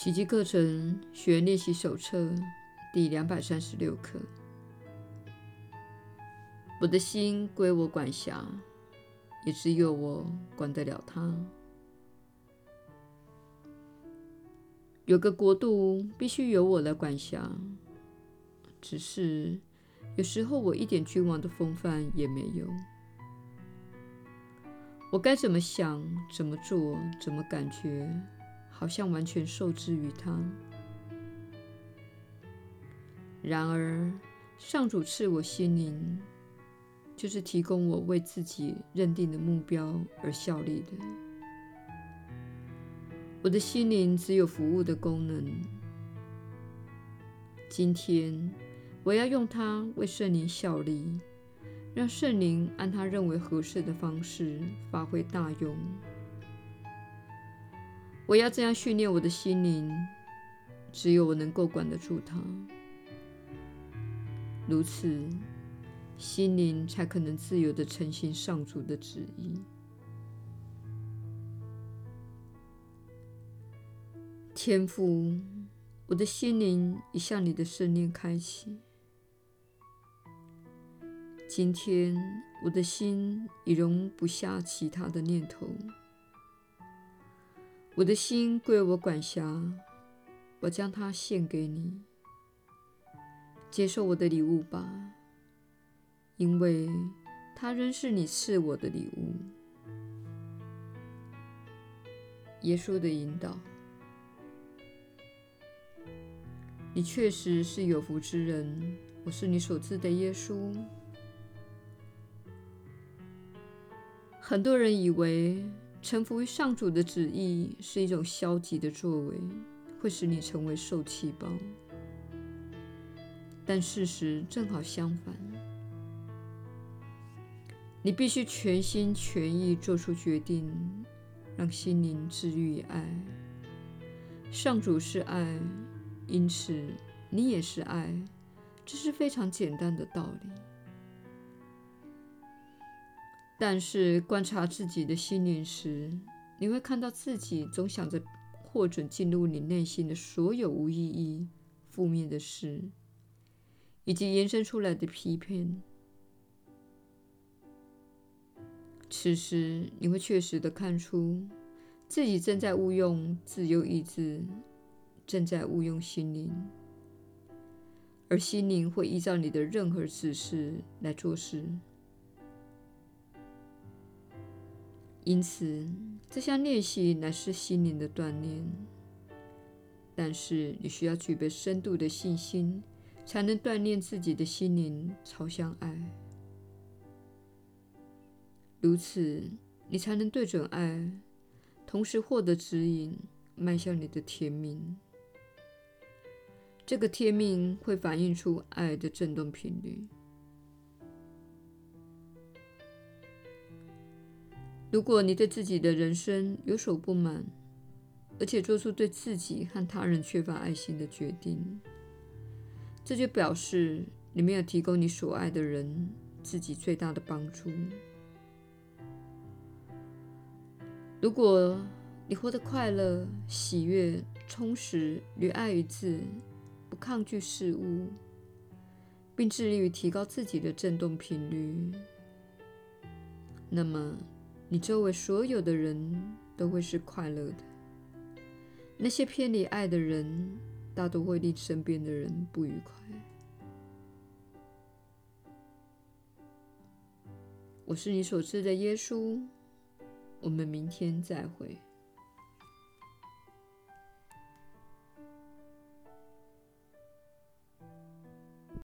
奇迹课程学练习手册第两百三十六课。我的心归我管辖，也只有我管得了它。有个国度必须由我来管辖，只是有时候我一点君王的风范也没有。我该怎么想、怎么做、怎么感觉，好像完全受制于他。然而，上主赐我心灵。就是提供我为自己认定的目标而效力的。我的心灵只有服务的功能。今天，我要用它为圣灵效力，让圣灵按他认为合适的方式发挥大用。我要这样训练我的心灵，只有我能够管得住它。如此。心灵才可能自由地承行上主的旨意。天父，我的心灵已向你的圣念开启。今天，我的心已容不下其他的念头。我的心归我管辖，我将它献给你。接受我的礼物吧。因为它仍是你赐我的礼物。耶稣的引导，你确实是有福之人。我是你所知的耶稣。很多人以为臣服于上主的旨意是一种消极的作为，会使你成为受气包。但事实正好相反。你必须全心全意做出决定，让心灵治愈爱。上主是爱，因此你也是爱。这是非常简单的道理。但是观察自己的心灵时，你会看到自己总想着获准进入你内心的所有无意义、负面的事，以及延伸出来的批评。此时，你会确实地看出自己正在误用自由意志，正在误用心灵，而心灵会依照你的任何指示来做事。因此，这项练习乃是心灵的锻炼，但是你需要具备深度的信心，才能锻炼自己的心灵朝向爱。如此，你才能对准爱，同时获得指引，迈向你的天命。这个天命会反映出爱的振动频率。如果你对自己的人生有所不满，而且做出对自己和他人缺乏爱心的决定，这就表示你没有提供你所爱的人自己最大的帮助。如果你活得快乐、喜悦、充实，与爱一致，不抗拒事物，并致力于提高自己的振动频率，那么你周围所有的人都会是快乐的。那些偏离爱的人，大多会令身边的人不愉快。我是你所知的耶稣。我们明天再会。